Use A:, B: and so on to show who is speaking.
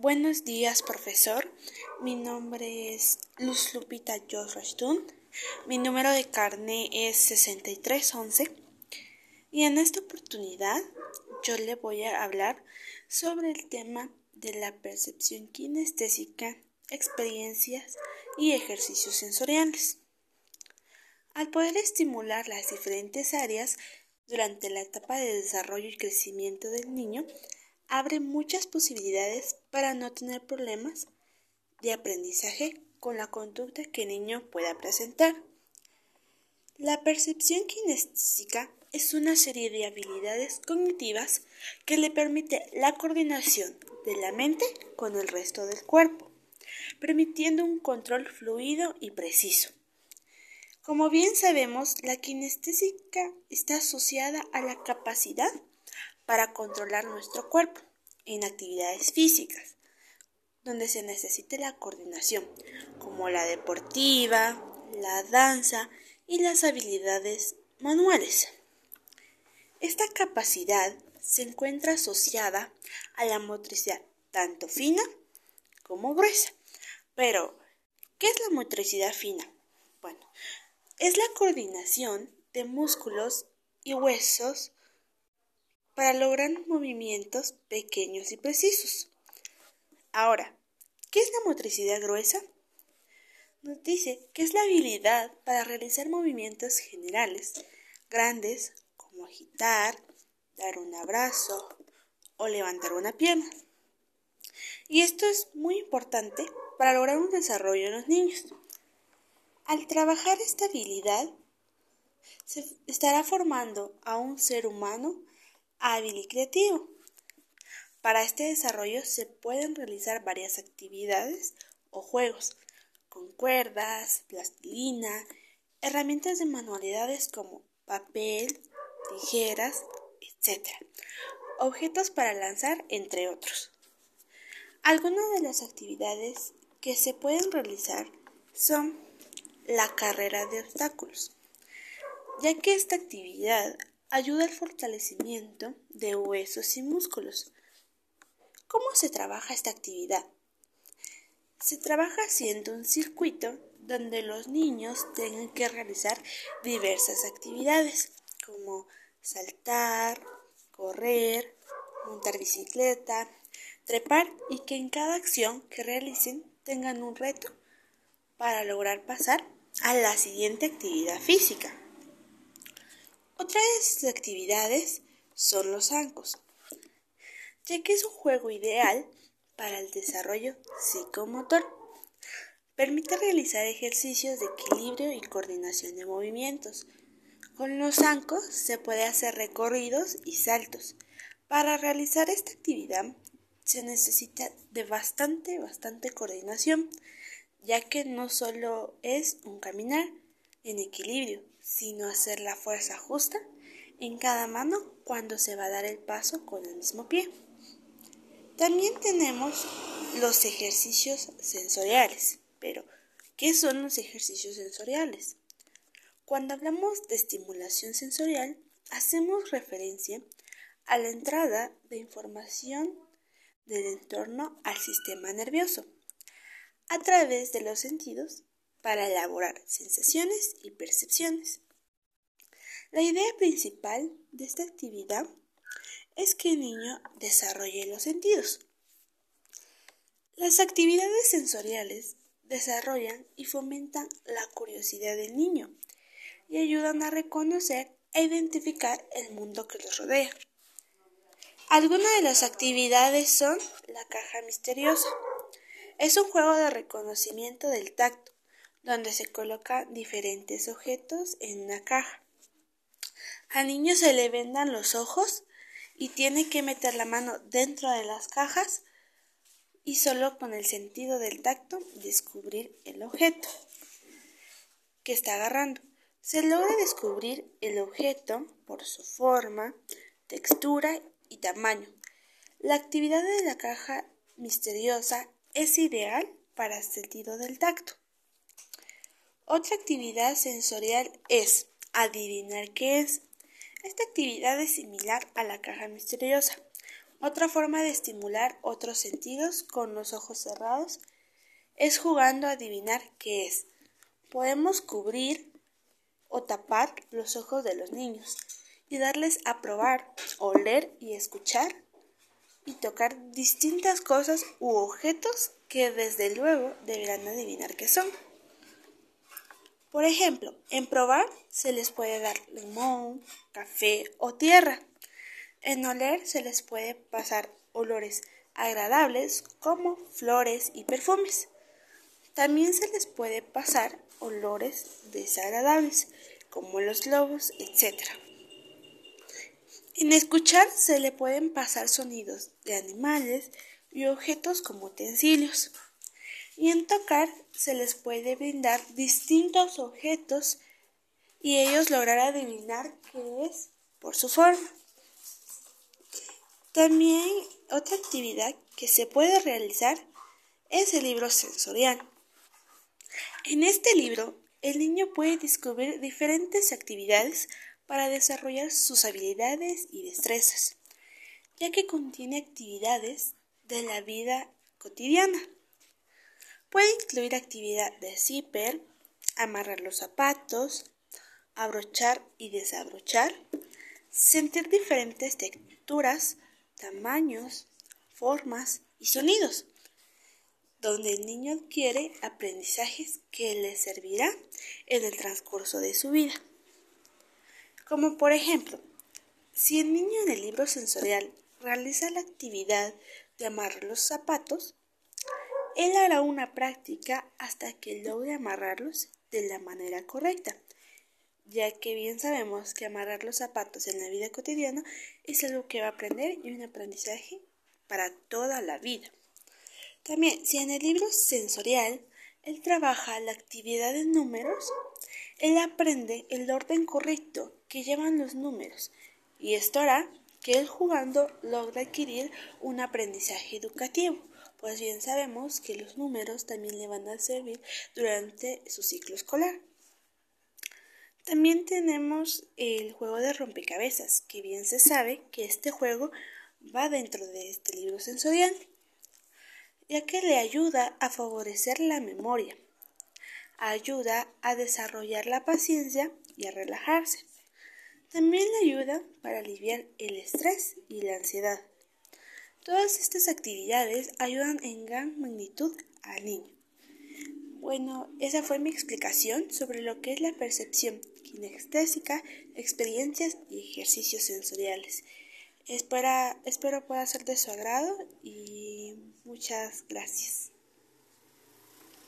A: Buenos días, profesor. Mi nombre es Luz Lupita Josrashtun. Mi número de carne es 6311. Y en esta oportunidad yo le voy a hablar sobre el tema de la percepción kinestésica, experiencias y ejercicios sensoriales. Al poder estimular las diferentes áreas durante la etapa de desarrollo y crecimiento del niño, abre muchas posibilidades para no tener problemas de aprendizaje con la conducta que el niño pueda presentar. La percepción kinestésica es una serie de habilidades cognitivas que le permite la coordinación de la mente con el resto del cuerpo, permitiendo un control fluido y preciso. Como bien sabemos, la kinestésica está asociada a la capacidad para controlar nuestro cuerpo en actividades físicas, donde se necesite la coordinación, como la deportiva, la danza y las habilidades manuales. Esta capacidad se encuentra asociada a la motricidad tanto fina como gruesa. Pero, ¿qué es la motricidad fina? Bueno, es la coordinación de músculos y huesos para lograr movimientos pequeños y precisos. Ahora, ¿qué es la motricidad gruesa? Nos dice que es la habilidad para realizar movimientos generales, grandes, como agitar, dar un abrazo o levantar una pierna. Y esto es muy importante para lograr un desarrollo en los niños. Al trabajar esta habilidad, se estará formando a un ser humano hábil y creativo. Para este desarrollo se pueden realizar varias actividades o juegos con cuerdas, plastilina, herramientas de manualidades como papel, tijeras, etc. Objetos para lanzar, entre otros. Algunas de las actividades que se pueden realizar son la carrera de obstáculos, ya que esta actividad ayuda al fortalecimiento de huesos y músculos. ¿Cómo se trabaja esta actividad? Se trabaja haciendo un circuito donde los niños tengan que realizar diversas actividades como saltar, correr, montar bicicleta, trepar y que en cada acción que realicen tengan un reto para lograr pasar a la siguiente actividad física. Otras actividades son los zancos, ya que es un juego ideal para el desarrollo psicomotor. Permite realizar ejercicios de equilibrio y coordinación de movimientos. Con los zancos se puede hacer recorridos y saltos. Para realizar esta actividad se necesita de bastante, bastante coordinación, ya que no solo es un caminar en equilibrio, sino hacer la fuerza justa en cada mano cuando se va a dar el paso con el mismo pie. También tenemos los ejercicios sensoriales, pero ¿qué son los ejercicios sensoriales? Cuando hablamos de estimulación sensorial, hacemos referencia a la entrada de información del entorno al sistema nervioso a través de los sentidos para elaborar sensaciones y percepciones. La idea principal de esta actividad es que el niño desarrolle los sentidos. Las actividades sensoriales desarrollan y fomentan la curiosidad del niño y ayudan a reconocer e identificar el mundo que los rodea. Algunas de las actividades son la caja misteriosa. Es un juego de reconocimiento del tacto donde se colocan diferentes objetos en una caja. Al niño se le vendan los ojos y tiene que meter la mano dentro de las cajas y solo con el sentido del tacto descubrir el objeto que está agarrando. Se logra descubrir el objeto por su forma, textura y tamaño. La actividad de la caja misteriosa es ideal para el sentido del tacto. Otra actividad sensorial es adivinar qué es. Esta actividad es similar a la caja misteriosa. Otra forma de estimular otros sentidos con los ojos cerrados es jugando a adivinar qué es. Podemos cubrir o tapar los ojos de los niños y darles a probar, oler y escuchar y tocar distintas cosas u objetos que desde luego deberán adivinar qué son. Por ejemplo, en probar se les puede dar limón, café o tierra. En oler se les puede pasar olores agradables como flores y perfumes. También se les puede pasar olores desagradables como los lobos, etc. En escuchar se le pueden pasar sonidos de animales y objetos como utensilios. Y en tocar se les puede brindar distintos objetos y ellos lograr adivinar qué es por su forma. También otra actividad que se puede realizar es el libro sensorial. En este libro, el niño puede descubrir diferentes actividades para desarrollar sus habilidades y destrezas, ya que contiene actividades de la vida cotidiana. Puede incluir actividad de zipper, amarrar los zapatos, abrochar y desabrochar, sentir diferentes texturas, tamaños, formas y sonidos, donde el niño adquiere aprendizajes que le servirá en el transcurso de su vida. Como por ejemplo, si el niño en el libro sensorial realiza la actividad de amarrar los zapatos, él hará una práctica hasta que logre amarrarlos de la manera correcta, ya que bien sabemos que amarrar los zapatos en la vida cotidiana es algo que va a aprender y un aprendizaje para toda la vida. También, si en el libro sensorial él trabaja la actividad de números, él aprende el orden correcto que llevan los números y esto hará que él jugando logre adquirir un aprendizaje educativo, pues bien sabemos que los números también le van a servir durante su ciclo escolar. También tenemos el juego de rompecabezas, que bien se sabe que este juego va dentro de este libro sensorial, ya que le ayuda a favorecer la memoria ayuda a desarrollar la paciencia y a relajarse. También le ayuda para aliviar el estrés y la ansiedad. Todas estas actividades ayudan en gran magnitud al niño. Bueno, esa fue mi explicación sobre lo que es la percepción kinestésica, experiencias y ejercicios sensoriales. espero pueda ser de su agrado y muchas gracias.